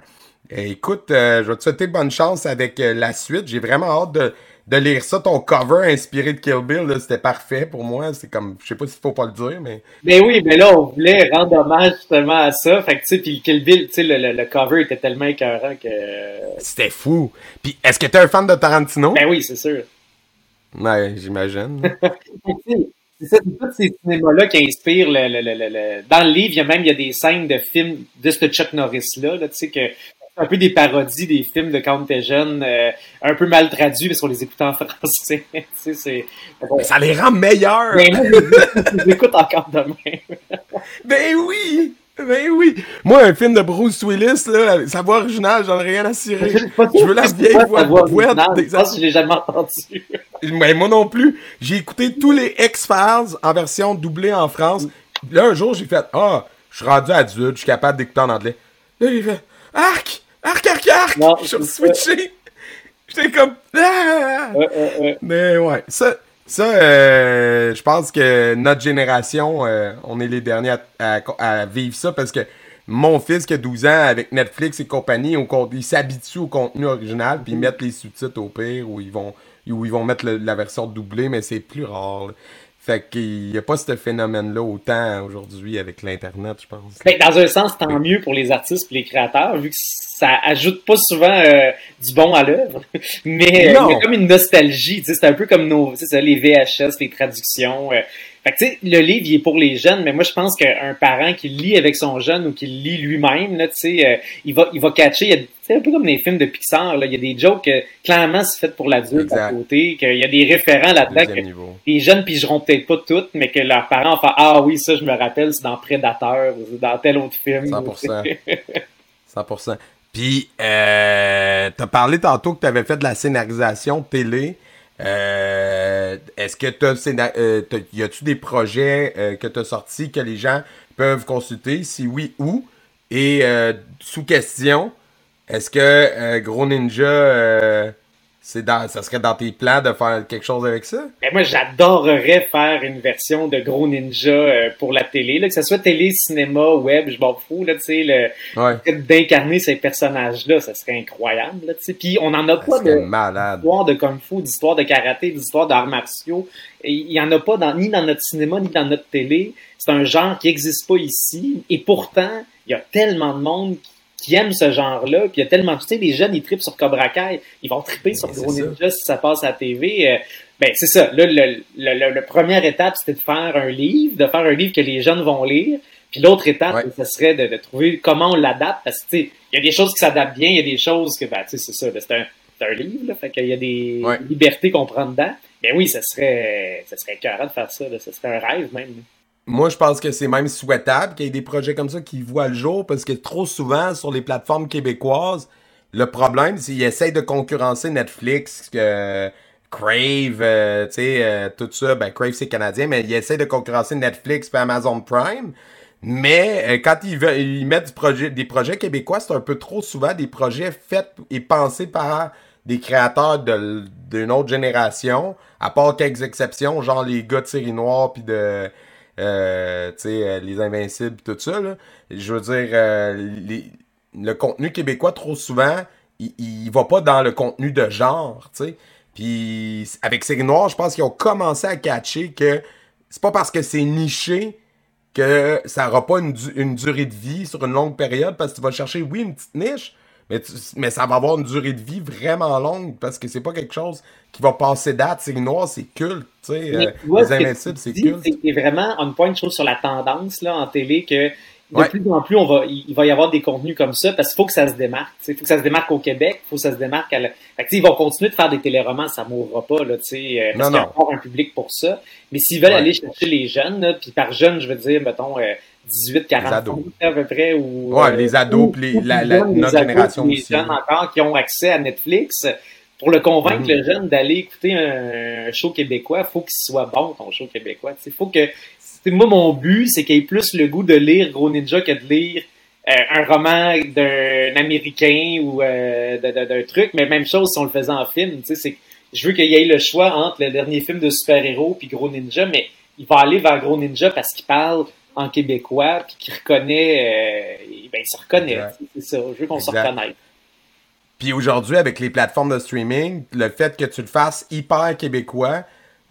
écoute, euh, je vais te souhaiter bonne chance avec euh, la suite. J'ai vraiment hâte de, de, lire ça. Ton cover inspiré de Kill Bill, c'était parfait pour moi. C'est comme, je sais pas s'il faut pas le dire, mais. Mais ben oui, mais là, on voulait rendre hommage justement à ça. Fait que, tu sais, puis Kill Bill, tu sais, le, le, cover était tellement écœurant que. C'était fou. Puis, est-ce que t'es un fan de Tarantino? Ben oui, c'est sûr. Ouais, j'imagine. C'est ça, tous ces cinémas-là qui inspirent le, le, le, Dans le livre, il y a même il y a des scènes de films de ce Chuck Norris-là, là, tu sais, que un peu des parodies des films de quand on était jeune, euh, un peu mal traduits parce qu'on les écoute en français. Mais ça les rend meilleurs! Mais moi, je les écoute encore demain. ben oui! Ben oui! Moi, un film de Bruce Willis, là, sa voix originale, j'en ai rien à cirer. Je veux la vieille voix boîte des Je pense que je l'ai jamais entendu. Mais moi non plus. J'ai écouté tous les X-Files en version doublée en France. Là, un jour, j'ai fait Ah, je suis rendu adulte, je suis capable d'écouter en anglais. Là, j'ai fait Arc! Arc, arc, arc! je suis switché. J'étais comme ah! Mais ouais, ça, ça, euh, je pense que notre génération, euh, on est les derniers à, vivre ça parce que mon fils qui a 12 ans avec Netflix et compagnie, il s'habitue au contenu original puis ils mettent les sous-titres au pire ou ils vont où ils vont mettre la version doublée, mais c'est plus rare. Fait qu'il n'y a pas ce phénomène-là autant aujourd'hui avec l'Internet, je pense. Ben, dans un sens, tant mieux pour les artistes et les créateurs, vu que ça ajoute pas souvent euh, du bon à l'œuvre. Mais euh, il y a comme une nostalgie, c'est un peu comme nos, ça, les VHS, les traductions. Euh. Fait que, tu sais, le livre, il est pour les jeunes, mais moi, je pense qu'un parent qui lit avec son jeune ou qui lit lui-même, là, tu sais, il va, il va catcher, c'est un peu comme les films de Pixar, là. Il y a des jokes clairement c'est fait pour l'adulte à côté, qu'il y a des référents là-dedans que les jeunes pigeront peut-être pas toutes, mais que leurs parents font Ah oui, ça je me rappelle, c'est dans Prédateur, ou dans tel autre film. 100%. 100%. Puis, euh, t'as parlé tantôt que tu avais fait de la scénarisation télé. Euh, est-ce que euh, t'as, y a-tu des projets euh, que tu as sortis que les gens peuvent consulter? Si oui, où? Et sous question, est-ce que euh, Gros Ninja, euh, c'est dans, ça serait dans tes plans de faire quelque chose avec ça? Ben moi, j'adorerais faire une version de Gros Ninja euh, pour la télé, là, que ce soit télé, cinéma, web, je m'en fous, là, tu sais, le, d'incarner ces personnages-là, ça serait incroyable, là, tu sais. Puis on n'en a pas d'histoire de kung fu, d'histoire de karaté, d'histoire d'arts martiaux. Il y en a pas dans, ni dans notre cinéma, ni dans notre télé. C'est un genre qui n'existe pas ici. Et pourtant, il y a tellement de monde qui qui aiment ce genre-là. Puis il y a tellement, tu sais, les jeunes, ils tripent sur Cobra Kai, ils vont triper sur Gros Ninja si ça passe à la TV. Euh, ben, c'est ça. Là, le, le, le, première étape, c'était de faire un livre, de faire un livre que les jeunes vont lire. Puis l'autre étape, ce serait de, de, trouver comment on l'adapte. Parce que, tu sais, il y a des choses qui s'adaptent bien, il y a des choses que, ben, tu sais, c'est ça. C'est un, un, livre, là, fait qu'il y a des libertés qu'on prend dedans. Mais oui, ça serait, ça serait écœurant de faire ça. Là. Ça serait un rêve, même. Moi, je pense que c'est même souhaitable qu'il y ait des projets comme ça qui voient le jour parce que trop souvent, sur les plateformes québécoises, le problème, c'est qu'ils essayent de concurrencer Netflix, que Crave, euh, tu sais, euh, tout ça. Ben, Crave, c'est canadien, mais ils essayent de concurrencer Netflix et Amazon Prime. Mais euh, quand ils, veulent, ils mettent du projet, des projets québécois, c'est un peu trop souvent des projets faits et pensés par des créateurs d'une autre génération, à part quelques exceptions, genre les gars de série noire puis de euh, euh, les Invincibles, tout ça. Je veux dire, euh, le contenu québécois, trop souvent, il, il va pas dans le contenu de genre. sais Puis avec Série Noire, je pense qu'ils ont commencé à catcher que c'est pas parce que c'est niché que ça aura pas une, une, durée de vie sur une longue période, parce que tu vas chercher, oui, une petite niche, mais, mais ça va avoir une durée de vie vraiment longue parce que c'est pas quelque chose qui va passer date. C'est noir, c'est culte. Tu sais, euh, les Invincibles, c'est culte. C'est vraiment on point, une chose sur la tendance là, en télé que de plus en plus, on va, il va y avoir des contenus comme ça parce qu'il faut que ça se démarque. Il faut que ça se démarque au Québec, il faut que ça se démarque à la... fait ils vont continuer de faire des téléromans, ça mourra pas, là, tu sais, parce qu'il y a encore un public pour ça. Mais s'ils veulent aller chercher les jeunes, puis par jeunes, je veux dire, mettons, 18, 40 ans à peu près. Ou, ouais, les ados, puis la, la, notre génération aussi. Les jeunes encore qui ont accès à Netflix pour le convaincre mm. le jeune d'aller écouter un, show québécois, il faut qu'il soit bon ton show québécois. Il faut que moi mon but c'est qu'il ait plus le goût de lire Gros Ninja que de lire euh, un roman d'un américain ou euh, d'un truc, mais même chose si on le faisait en film. C'est je veux qu'il y ait le choix entre le dernier film de super-héros puis Gros Ninja, mais il va aller vers Gros Ninja parce qu'il parle en québécois puis qu'il reconnaît, euh, ben, il se reconnaît. C'est ça. Je veux qu'on se reconnaisse. Puis aujourd'hui, avec les plateformes de streaming, le fait que tu le fasses hyper québécois,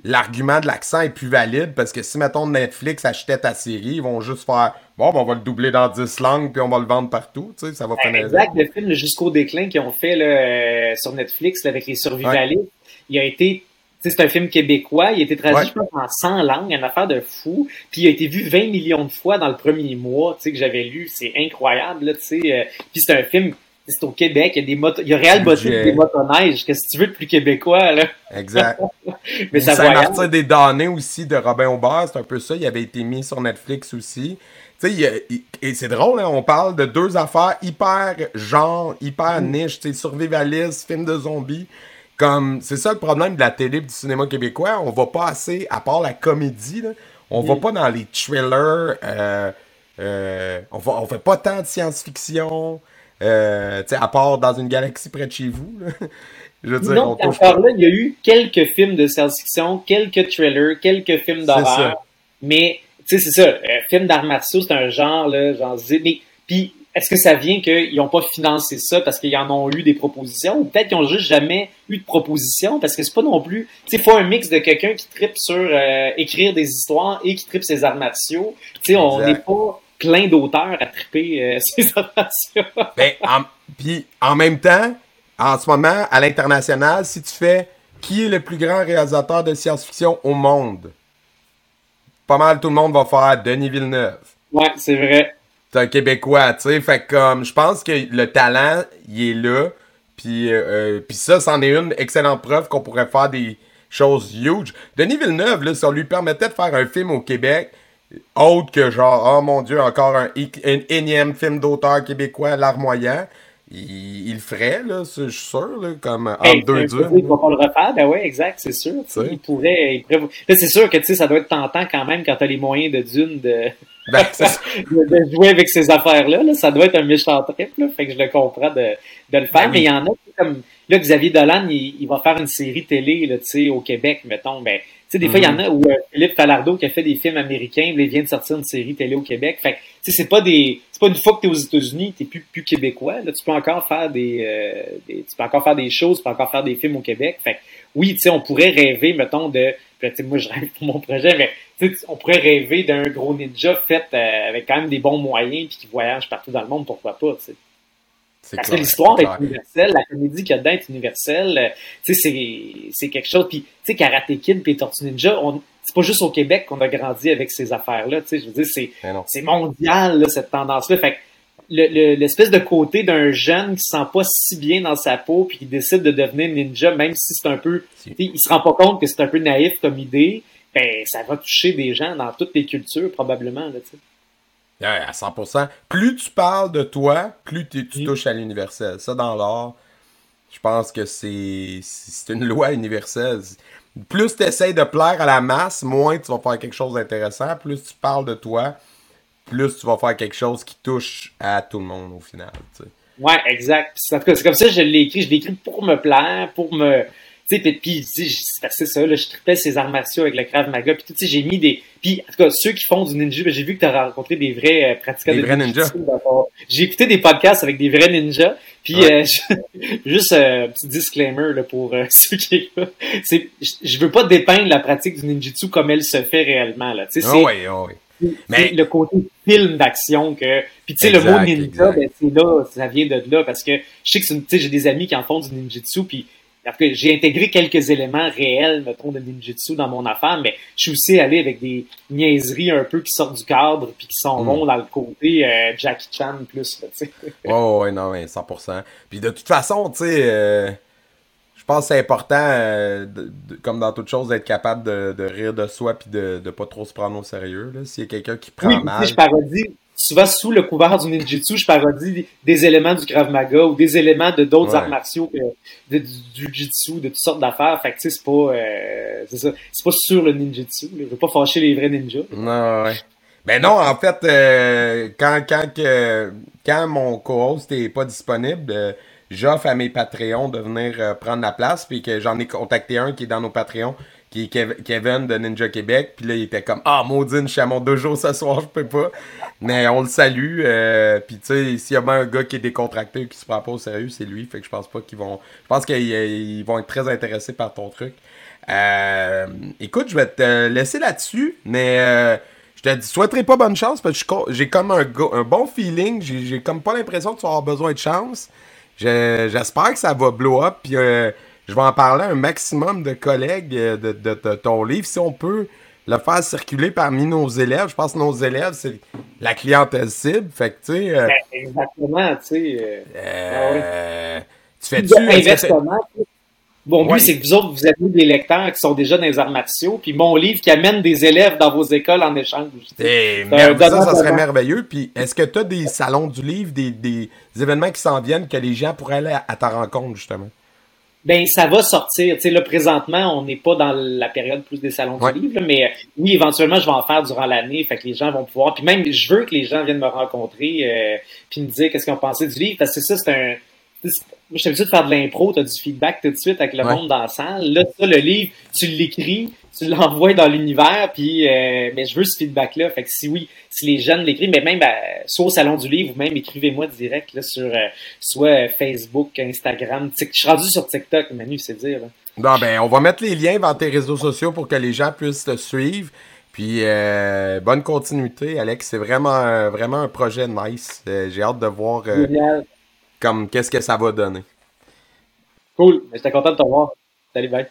l'argument de l'accent est plus valide parce que si, mettons, Netflix achetait ta série, ils vont juste faire bon, ben, on va le doubler dans 10 langues puis on va le vendre partout. Tu sais, ça va faire Exact. Le film Jusqu'au déclin qu'ils ont fait là, euh, sur Netflix avec les survivalistes, il a été c'est un film québécois, il a été traduit, je pense, en 100 langues, une affaire de fou, puis il a été vu 20 millions de fois dans le premier mois, tu sais, que j'avais lu, c'est incroyable, là, tu sais, euh, puis c'est un film c'est au Québec, il y a des motos, il y a Real Boutique des motoneiges. Qu'est-ce que tu veux de plus québécois, là? Exact. Mais ça Saint-Martin des Damnés aussi de Robin Aubert, c'est un peu ça. Il avait été mis sur Netflix aussi. Tu sais, et c'est drôle, hein, on parle de deux affaires hyper genre, hyper mm. niche, tu sais, survivaliste, film de zombies. Comme, c'est ça le problème de la télé du cinéma québécois. On va pas assez, à part la comédie, là, on va mm. pas dans les thrillers, euh, euh, on, va, on fait pas tant de science-fiction. Euh, à part dans une galaxie près de chez vous. Je veux dire, on là, il y a eu quelques films de science-fiction, quelques trailers, quelques films d'horreur. Mais, tu sais, c'est ça. Euh, film d'arts martiaux, c'est un genre, là, genre, mais, puis, est-ce que ça vient qu'ils n'ont pas financé ça parce qu'ils en ont eu des propositions? Ou peut-être qu'ils n'ont juste jamais eu de propositions parce que c'est pas non plus, tu sais, faut un mix de quelqu'un qui tripe sur euh, écrire des histoires et qui tripe ses arts martiaux. Tu sais, on n'est pas plein d'auteurs à triper euh, ces opérations. ben, puis en même temps, en ce moment, à l'international, si tu fais qui est le plus grand réalisateur de science-fiction au monde, pas mal tout le monde va faire Denis Villeneuve. Ouais, c'est vrai. Un Québécois, tu sais. Fait comme, je pense que le talent, il est là. Puis, euh, euh, puis ça, c'en est une excellente preuve qu'on pourrait faire des choses huge. Denis Villeneuve, là, ça lui permettait de faire un film au Québec autre que genre, oh mon dieu, encore un, énième film d'auteur québécois, L'Armoyant. Il, il, le ferait, là, je suis sûr, là, comme en ben, deux dunes. Il va pas le refaire, ben oui, exact, c'est sûr. Il pourrait, il pourrait... Là, c'est sûr que, tu sais, ça doit être tentant quand même quand t'as les moyens de Dune de... Ben, de, jouer avec ces affaires-là, là, ça doit être un méchant trip, là, fait que je le comprends de, de le faire, ben mais il y en a comme, là, Xavier Dolan, il, il, va faire une série télé, là, tu sais, au Québec, mettons, ben, sais, des fois, il y en a où euh, Philippe Falardeau qui a fait des films américains, il vient de sortir une série télé au Québec. Fait tu sais, c'est pas des, c'est pas une fois que t'es aux États-Unis, t'es plus, plus québécois. Là, tu peux encore faire des, euh, des, tu peux encore faire des choses, tu peux encore faire des films au Québec. Fait oui, tu sais, on pourrait rêver, mettons, de, tu sais, moi, je rêve pour mon projet, mais on pourrait rêver d'un gros ninja fait euh, avec quand même des bons moyens puis qui voyage partout dans le monde, pourquoi pas, tu Parce que l'histoire est universelle, la comédie qu'il y a dedans est universelle. Tu sais, c'est quelque chose. Puis, tu sais, Karate Kid et Tortue Ninja, c'est pas juste au Québec qu'on a grandi avec ces affaires-là. Tu sais, je veux dire, c'est c'est mondial, là, cette tendance-là. Fait l'espèce de côté d'un jeune qui se sent pas si bien dans sa peau puis qui décide de devenir ninja, même si c'est un peu, il se rend pas compte que c'est un peu naïf comme idée, ben ça va toucher des gens dans toutes les cultures probablement là. Sais à 100%. Plus tu parles de toi, plus tu touches à l'universel. Ça, dans l'art, je pense que c'est une loi universelle. Plus tu essaies de plaire à la masse, moins tu vas faire quelque chose d'intéressant. Plus tu parles de toi, plus tu vas faire quelque chose qui touche à tout le monde au final. Ouais, exact. C'est comme ça que je l'ai écrit. Je l'ai écrit pour me plaire, pour me tu sais, puis c'est ça, là, je tripais ces arts martiaux avec le Krav Maga, puis tu sais, j'ai mis des... Puis, en tout cas, ceux qui font du ninja, ben, j'ai vu que tu as rencontré des vrais euh, pratiquants des de vrais ninjas. J'ai écouté des podcasts avec des vrais ninjas, puis euh, juste euh, un petit disclaimer là, pour ceux qui c'est je veux pas dépeindre la pratique du ninjutsu comme elle se fait réellement, là, tu sais, oh oui, oh oui. Mais le côté film d'action que puis tu sais le mot ninja ben c'est là ça vient de là parce que je sais que j'ai des amis qui en font du ninjutsu puis j'ai intégré quelques éléments réels, mettons, de ninjutsu dans mon affaire, mais je suis aussi allé avec des niaiseries un peu qui sortent du cadre puis qui sont bons dans le côté euh, Jackie Chan plus, tu sais. Oh, ouais, non, mais 100%. Puis de toute façon, tu sais, euh, je pense que c'est important, euh, comme dans toute chose, d'être capable de, rire de soi puis de, de pas trop se prendre au sérieux. S'il y a quelqu'un qui prend mal. Je parodie, souvent sous le couvert du ninjutsu, je parodie des éléments du Krav Maga ou des éléments de d'autres arts martiaux, de, du jujitsu, de toutes sortes d'affaires. Fait que tu sais, c'est pas, euh, c'est ça, c'est pas sur le ninjutsu. Je veux pas fâcher les vrais ninjas. Non, ouais. Ben non, en fait, euh, quand, quand, que, quand mon co-host est pas disponible, euh, j'offre à mes Patreons de venir euh, prendre la place, puis que j'en ai contacté un qui est dans nos Patreons, qui est Kevin de Ninja Québec. Puis là, il était comme Ah, maudine, je suis à mon dojo ce soir, je peux pas. Mais on le salue. Euh, puis tu sais, s'il y a bien un gars qui est décontracté qui se prend pas au sérieux, c'est lui. Fait que je pense pas qu'ils vont. Je pense qu'ils vont être très intéressés par ton truc. Euh, écoute, je vais te laisser là-dessus, mais euh, je te souhaiterais pas bonne chance parce que j'ai comme un, un, bon feeling. J'ai comme pas l'impression que tu vas avoir besoin de chance. J'espère que ça va blow up. Puis je vais en parler à un maximum de collègues euh, de, ton livre. Si on peut le faire circuler parmi nos élèves, je pense que nos élèves, c'est la clientèle cible. Fait que, tu sais. Euh, ben, exactement, tu sais. Euh, tu fais-tu. Bon, but, c'est que vous autres, vous avez des lecteurs qui sont déjà dans les arts martiaux, puis mon livre qui amène des élèves dans vos écoles en échange. Eh, ça, ça serait merveilleux. Puis, est-ce que tu as des salons du livre, des, des événements qui s'en viennent que les gens pourraient aller à ta rencontre, justement? Ben, ça va sortir. Tu sais, là, présentement, on n'est pas dans la période plus des salons du livre, mais euh, oui, éventuellement, je vais en faire durant l'année. Fait que les gens vont pouvoir. Puis même, je veux que les gens viennent me rencontrer euh, puis me dire qu'est-ce qu'ils ont pensé du livre. Parce que ça, c'est un. Je suis habitué de faire de l'impro, tu as du feedback tout de suite avec le monde dans la salle. Là, ça, le livre, tu l'écris, tu l'envoies dans l'univers, puis euh, mais je veux ce feedback-là. Fait que si oui, si les jeunes l'écrivent, mais même ben, soit au salon du livre ou même écrivez-moi direct là, sur euh, soit Facebook, Instagram. Je suis rendu sur TikTok, Manu, c'est dire. Là. ben, on va mettre les liens vers tes réseaux sociaux pour que les gens puissent te suivre. Puis euh, bonne continuité, Alex. C'est vraiment, vraiment un projet nice. J'ai hâte de voir comme qu'est-ce que ça va donner? Cool. J'étais content de te voir. Salut, bye.